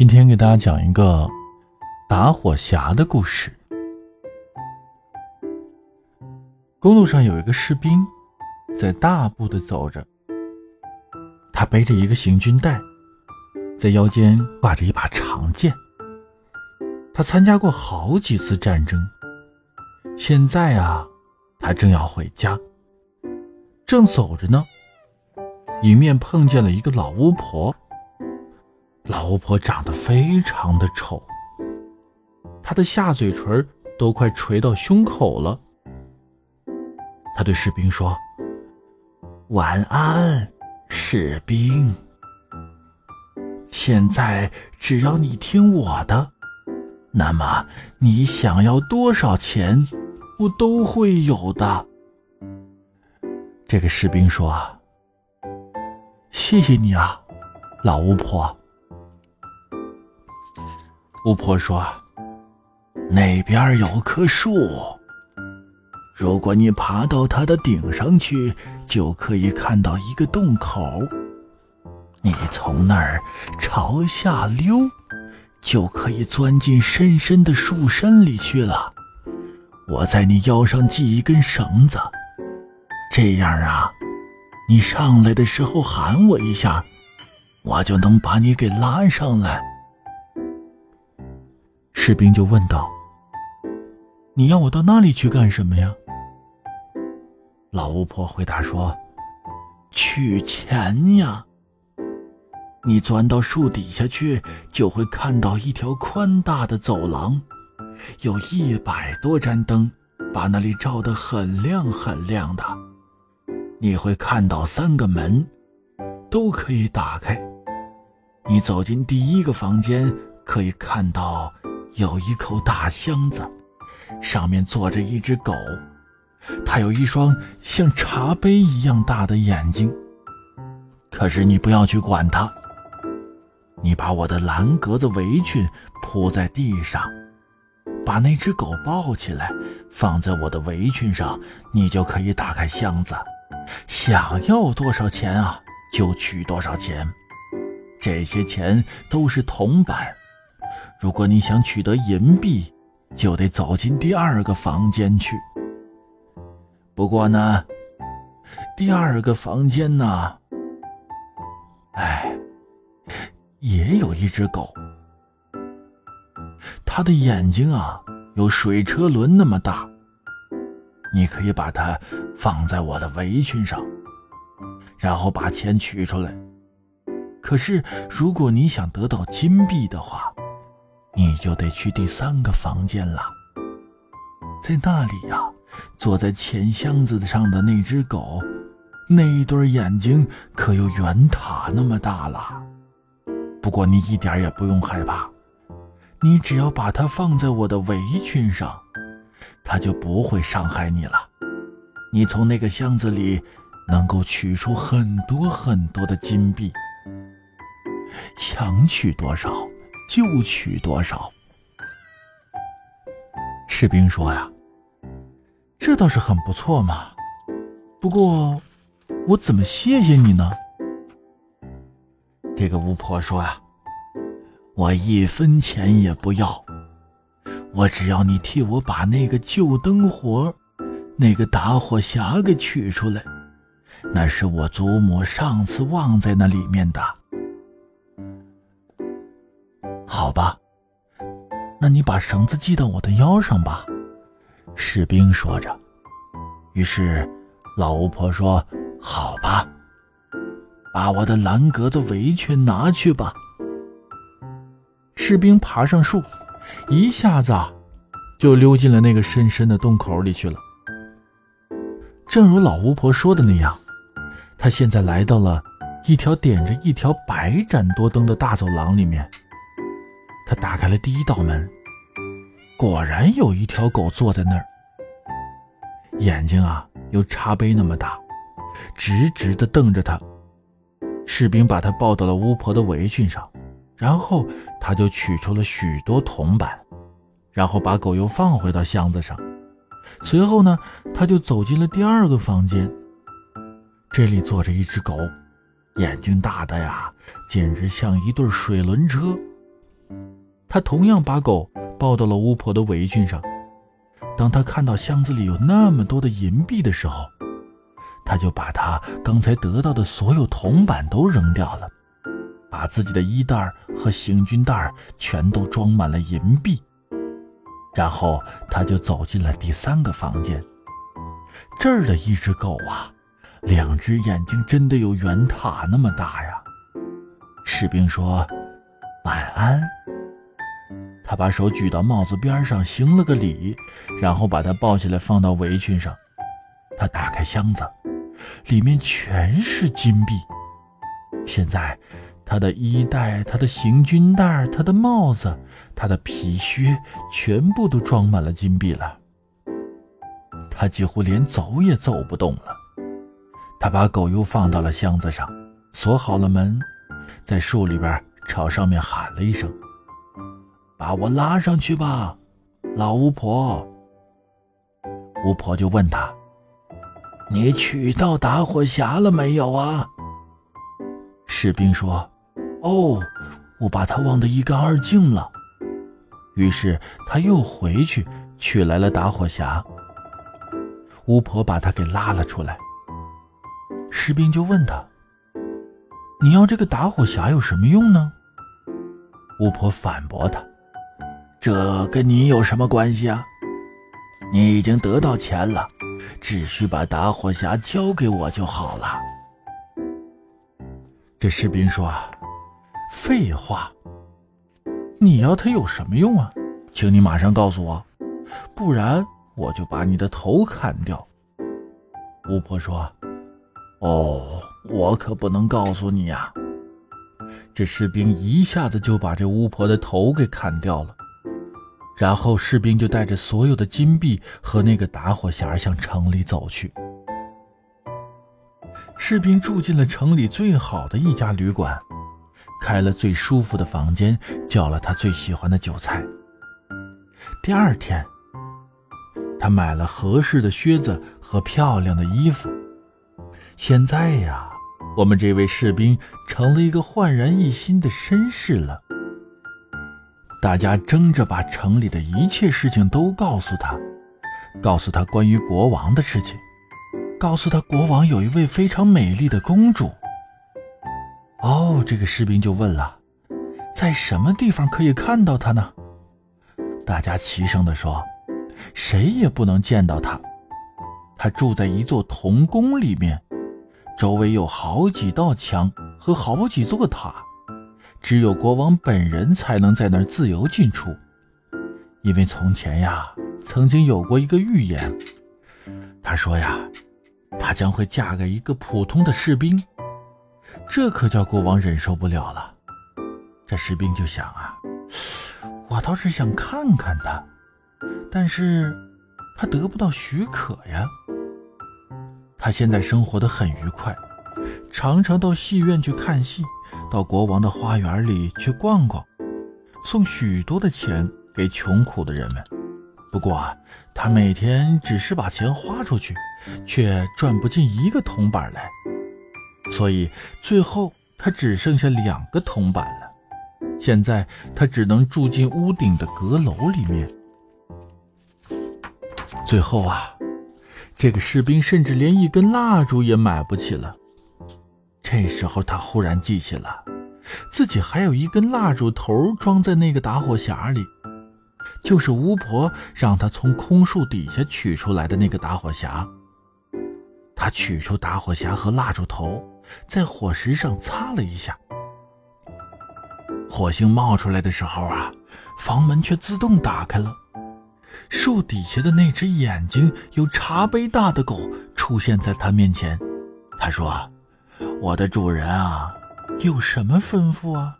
今天给大家讲一个打火匣的故事。公路上有一个士兵在大步的走着，他背着一个行军袋，在腰间挂着一把长剑。他参加过好几次战争，现在啊，他正要回家，正走着呢，迎面碰见了一个老巫婆。老巫婆长得非常的丑，她的下嘴唇都快垂到胸口了。她对士兵说：“晚安，士兵。现在只要你听我的，那么你想要多少钱，我都会有的。”这个士兵说：“谢谢你啊，老巫婆。”巫婆说：“那边有棵树，如果你爬到它的顶上去，就可以看到一个洞口。你从那儿朝下溜，就可以钻进深深的树身里去了。我在你腰上系一根绳子，这样啊，你上来的时候喊我一下，我就能把你给拉上来。”士兵就问道：“你要我到那里去干什么呀？”老巫婆回答说：“取钱呀！你钻到树底下去，就会看到一条宽大的走廊，有一百多盏灯，把那里照得很亮很亮的。你会看到三个门，都可以打开。你走进第一个房间，可以看到。”有一口大箱子，上面坐着一只狗，它有一双像茶杯一样大的眼睛。可是你不要去管它，你把我的蓝格子围裙铺在地上，把那只狗抱起来，放在我的围裙上，你就可以打开箱子，想要多少钱啊，就取多少钱。这些钱都是铜板。如果你想取得银币，就得走进第二个房间去。不过呢，第二个房间呢，哎，也有一只狗，它的眼睛啊有水车轮那么大。你可以把它放在我的围裙上，然后把钱取出来。可是，如果你想得到金币的话，你就得去第三个房间了，在那里呀，坐在钱箱子上的那只狗，那一对眼睛可有圆塔那么大了。不过你一点也不用害怕，你只要把它放在我的围裙上，它就不会伤害你了。你从那个箱子里能够取出很多很多的金币，想取多少。就取多少。士兵说：“呀，这倒是很不错嘛。不过，我怎么谢谢你呢？”这个巫婆说：“呀，我一分钱也不要，我只要你替我把那个旧灯火、那个打火匣给取出来，那是我祖母上次忘在那里面的。”好吧，那你把绳子系到我的腰上吧。”士兵说着。于是，老巫婆说：“好吧，把我的蓝格子围裙拿去吧。”士兵爬上树，一下子就溜进了那个深深的洞口里去了。正如老巫婆说的那样，他现在来到了一条点着一条百盏多灯的大走廊里面。他打开了第一道门，果然有一条狗坐在那儿，眼睛啊有茶杯那么大，直直的瞪着他。士兵把他抱到了巫婆的围裙上，然后他就取出了许多铜板，然后把狗又放回到箱子上。随后呢，他就走进了第二个房间，这里坐着一只狗，眼睛大的呀，简直像一对水轮车。他同样把狗抱到了巫婆的围裙上。当他看到箱子里有那么多的银币的时候，他就把他刚才得到的所有铜板都扔掉了，把自己的衣袋和行军袋全都装满了银币。然后他就走进了第三个房间。这儿的一只狗啊，两只眼睛真的有圆塔那么大呀。士兵说：“晚安。”他把手举到帽子边上，行了个礼，然后把它抱起来放到围裙上。他打开箱子，里面全是金币。现在，他的衣袋、他的行军袋、他的帽子、他的皮靴，全部都装满了金币了。他几乎连走也走不动了。他把狗又放到了箱子上，锁好了门，在树里边朝上面喊了一声。把我拉上去吧，老巫婆。巫婆就问他：“你取到打火匣了没有啊？”士兵说：“哦，我把它忘得一干二净了。”于是他又回去取来了打火匣。巫婆把他给拉了出来。士兵就问他：“你要这个打火匣有什么用呢？”巫婆反驳他。这跟你有什么关系啊？你已经得到钱了，只需把打火匣交给我就好了。这士兵说：“废话，你要它有什么用啊？请你马上告诉我，不然我就把你的头砍掉。”巫婆说：“哦，我可不能告诉你呀。”这士兵一下子就把这巫婆的头给砍掉了。然后士兵就带着所有的金币和那个打火匣向城里走去。士兵住进了城里最好的一家旅馆，开了最舒服的房间，叫了他最喜欢的酒菜。第二天，他买了合适的靴子和漂亮的衣服。现在呀，我们这位士兵成了一个焕然一新的绅士了。大家争着把城里的一切事情都告诉他，告诉他关于国王的事情，告诉他国王有一位非常美丽的公主。哦，这个士兵就问了，在什么地方可以看到她呢？大家齐声地说，谁也不能见到她。她住在一座铜宫里面，周围有好几道墙和好几座塔。只有国王本人才能在那儿自由进出，因为从前呀，曾经有过一个预言。他说呀，她将会嫁给一个普通的士兵，这可叫国王忍受不了了。这士兵就想啊，我倒是想看看她，但是他得不到许可呀。他现在生活的很愉快，常常到戏院去看戏。到国王的花园里去逛逛，送许多的钱给穷苦的人们。不过啊，他每天只是把钱花出去，却赚不进一个铜板来。所以，最后他只剩下两个铜板了。现在，他只能住进屋顶的阁楼里面。最后啊，这个士兵甚至连一根蜡烛也买不起了。这时候，他忽然记起了，自己还有一根蜡烛头装在那个打火匣里，就是巫婆让他从空树底下取出来的那个打火匣。他取出打火匣和蜡烛头，在火石上擦了一下，火星冒出来的时候啊，房门却自动打开了，树底下的那只眼睛有茶杯大的狗出现在他面前，他说。我的主人啊，有什么吩咐啊？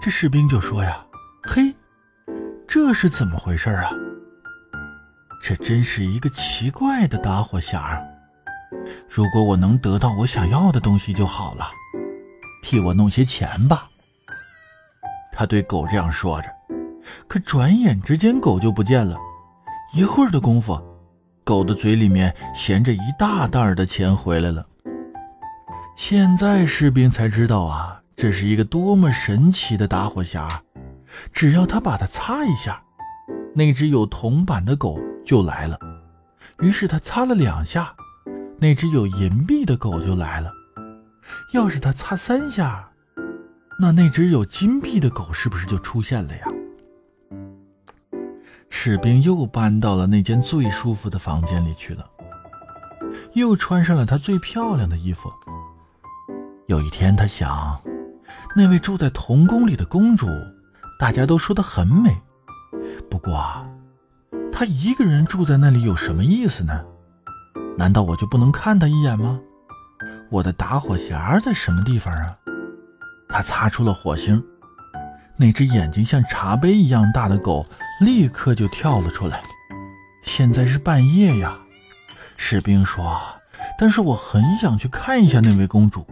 这士兵就说呀：“嘿，这是怎么回事啊？这真是一个奇怪的打火匣。如果我能得到我想要的东西就好了，替我弄些钱吧。”他对狗这样说着，可转眼之间狗就不见了。一会儿的功夫，狗的嘴里面衔着一大袋的钱回来了。现在士兵才知道啊，这是一个多么神奇的打火匣！只要他把它擦一下，那只有铜板的狗就来了。于是他擦了两下，那只有银币的狗就来了。要是他擦三下，那那只有金币的狗是不是就出现了呀？士兵又搬到了那间最舒服的房间里去了，又穿上了他最漂亮的衣服。有一天，他想，那位住在童宫里的公主，大家都说的很美。不过，她一个人住在那里有什么意思呢？难道我就不能看她一眼吗？我的打火匣在什么地方啊？他擦出了火星，那只眼睛像茶杯一样大的狗立刻就跳了出来。现在是半夜呀，士兵说。但是我很想去看一下那位公主。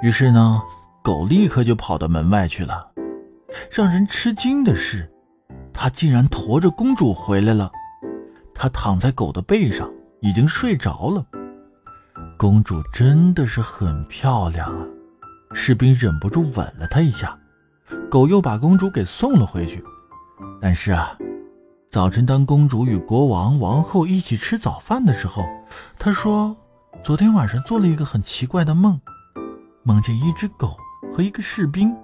于是呢，狗立刻就跑到门外去了。让人吃惊的是，它竟然驮着公主回来了。它躺在狗的背上，已经睡着了。公主真的是很漂亮啊！士兵忍不住吻了她一下，狗又把公主给送了回去。但是啊，早晨当公主与国王、王后一起吃早饭的时候，她说，昨天晚上做了一个很奇怪的梦，梦见一只狗和一个士兵，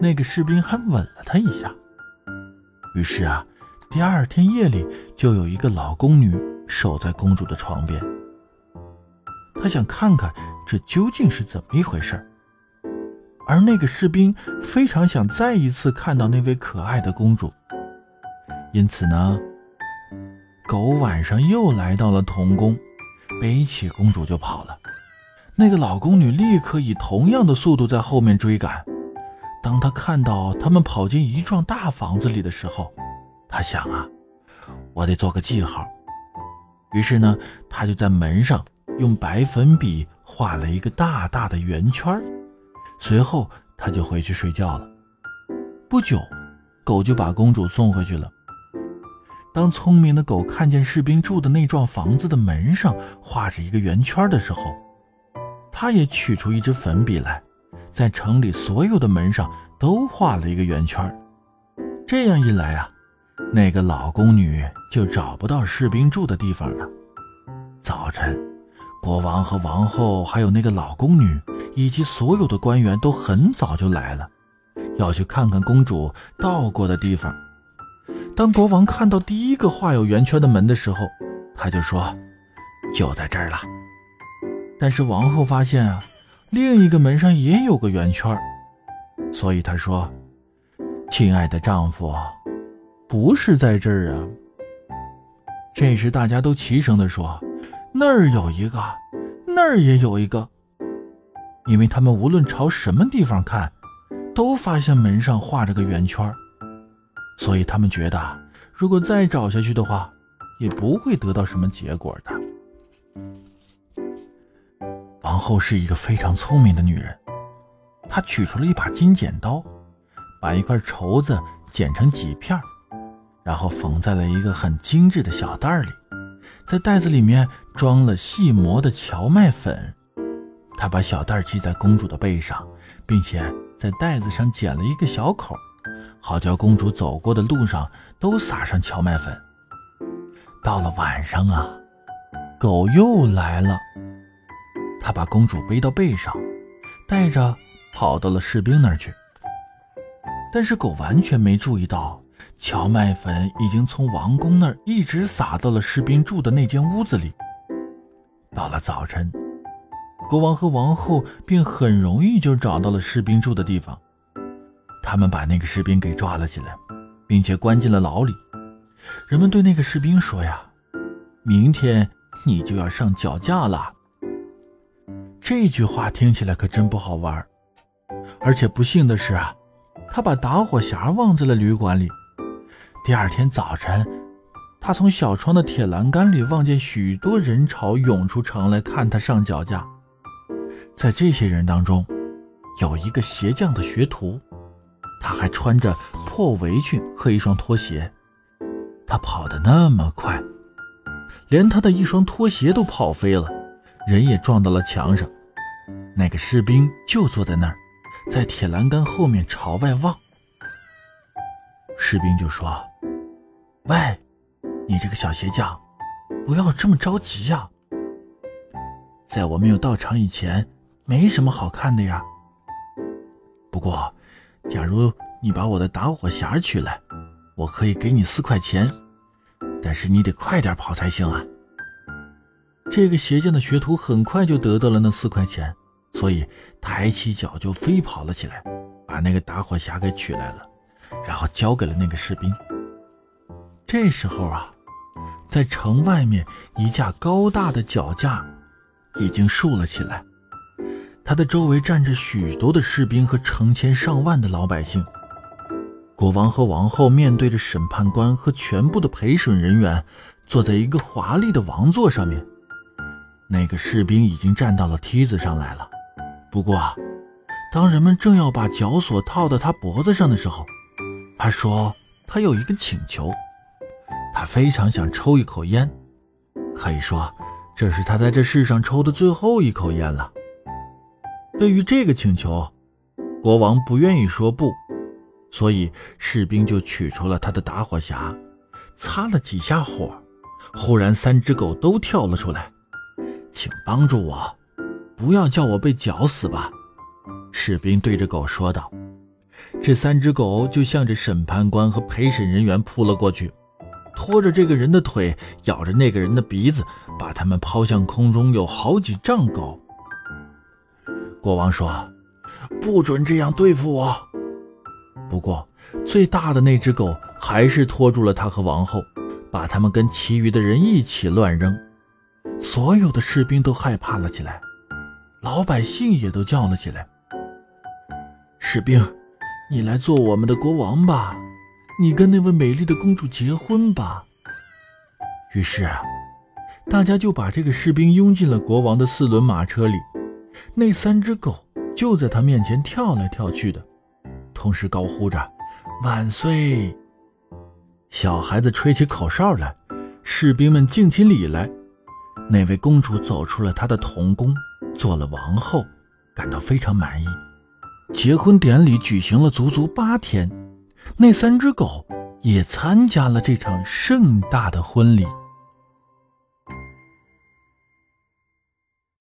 那个士兵还吻了她一下。于是啊，第二天夜里就有一个老宫女守在公主的床边。他想看看这究竟是怎么一回事而那个士兵非常想再一次看到那位可爱的公主，因此呢，狗晚上又来到了童宫，背起公主就跑了。那个老宫女立刻以同样的速度在后面追赶。当她看到他们跑进一幢大房子里的时候，她想啊，我得做个记号。于是呢，她就在门上。用白粉笔画了一个大大的圆圈随后他就回去睡觉了。不久，狗就把公主送回去了。当聪明的狗看见士兵住的那幢房子的门上画着一个圆圈的时候，他也取出一支粉笔来，在城里所有的门上都画了一个圆圈这样一来啊，那个老宫女就找不到士兵住的地方了。早晨。国王和王后，还有那个老宫女，以及所有的官员都很早就来了，要去看看公主到过的地方。当国王看到第一个画有圆圈的门的时候，他就说：“就在这儿了。”但是王后发现啊，另一个门上也有个圆圈，所以她说：“亲爱的丈夫，不是在这儿啊。”这时大家都齐声地说。那儿有一个，那儿也有一个，因为他们无论朝什么地方看，都发现门上画着个圆圈所以他们觉得，如果再找下去的话，也不会得到什么结果的。王后是一个非常聪明的女人，她取出了一把金剪刀，把一块绸子剪成几片，然后缝在了一个很精致的小袋里。在袋子里面装了细磨的荞麦粉，他把小袋系在公主的背上，并且在袋子上剪了一个小口，好叫公主走过的路上都撒上荞麦粉。到了晚上啊，狗又来了，他把公主背到背上，带着跑到了士兵那儿去。但是狗完全没注意到。荞麦粉已经从王宫那儿一直撒到了士兵住的那间屋子里。到了早晨，国王和王后便很容易就找到了士兵住的地方。他们把那个士兵给抓了起来，并且关进了牢里。人们对那个士兵说：“呀，明天你就要上绞架了。”这句话听起来可真不好玩。而且不幸的是啊，他把打火匣忘在了旅馆里。第二天早晨，他从小窗的铁栏杆里望见许多人潮涌出城来看他上脚架。在这些人当中，有一个鞋匠的学徒，他还穿着破围裙和一双拖鞋。他跑得那么快，连他的一双拖鞋都跑飞了，人也撞到了墙上。那个士兵就坐在那儿，在铁栏杆后面朝外望。士兵就说：“喂，你这个小鞋匠，不要这么着急呀。在我没有到场以前，没什么好看的呀。不过，假如你把我的打火匣取来，我可以给你四块钱，但是你得快点跑才行啊。”这个鞋匠的学徒很快就得到了那四块钱，所以抬起脚就飞跑了起来，把那个打火匣给取来了，然后交给了那个士兵。这时候啊，在城外面一架高大的脚架已经竖了起来，它的周围站着许多的士兵和成千上万的老百姓。国王和王后面对着审判官和全部的陪审人员，坐在一个华丽的王座上面。那个士兵已经站到了梯子上来了，不过，当人们正要把绞索套到他脖子上的时候，他说他有一个请求，他非常想抽一口烟，可以说这是他在这世上抽的最后一口烟了。对于这个请求，国王不愿意说不，所以士兵就取出了他的打火匣，擦了几下火，忽然三只狗都跳了出来。请帮助我，不要叫我被绞死吧！士兵对着狗说道。这三只狗就向着审判官和陪审人员扑了过去，拖着这个人的腿，咬着那个人的鼻子，把他们抛向空中有好几丈高。国王说：“不准这样对付我。”不过，最大的那只狗还是拖住了他和王后，把他们跟其余的人一起乱扔。所有的士兵都害怕了起来，老百姓也都叫了起来：“士兵，你来做我们的国王吧，你跟那位美丽的公主结婚吧。”于是啊，大家就把这个士兵拥进了国王的四轮马车里，那三只狗就在他面前跳来跳去的，同时高呼着“万岁”。小孩子吹起口哨来，士兵们敬起礼来。那位公主走出了她的童宫，做了王后，感到非常满意。结婚典礼举行了足足八天，那三只狗也参加了这场盛大的婚礼。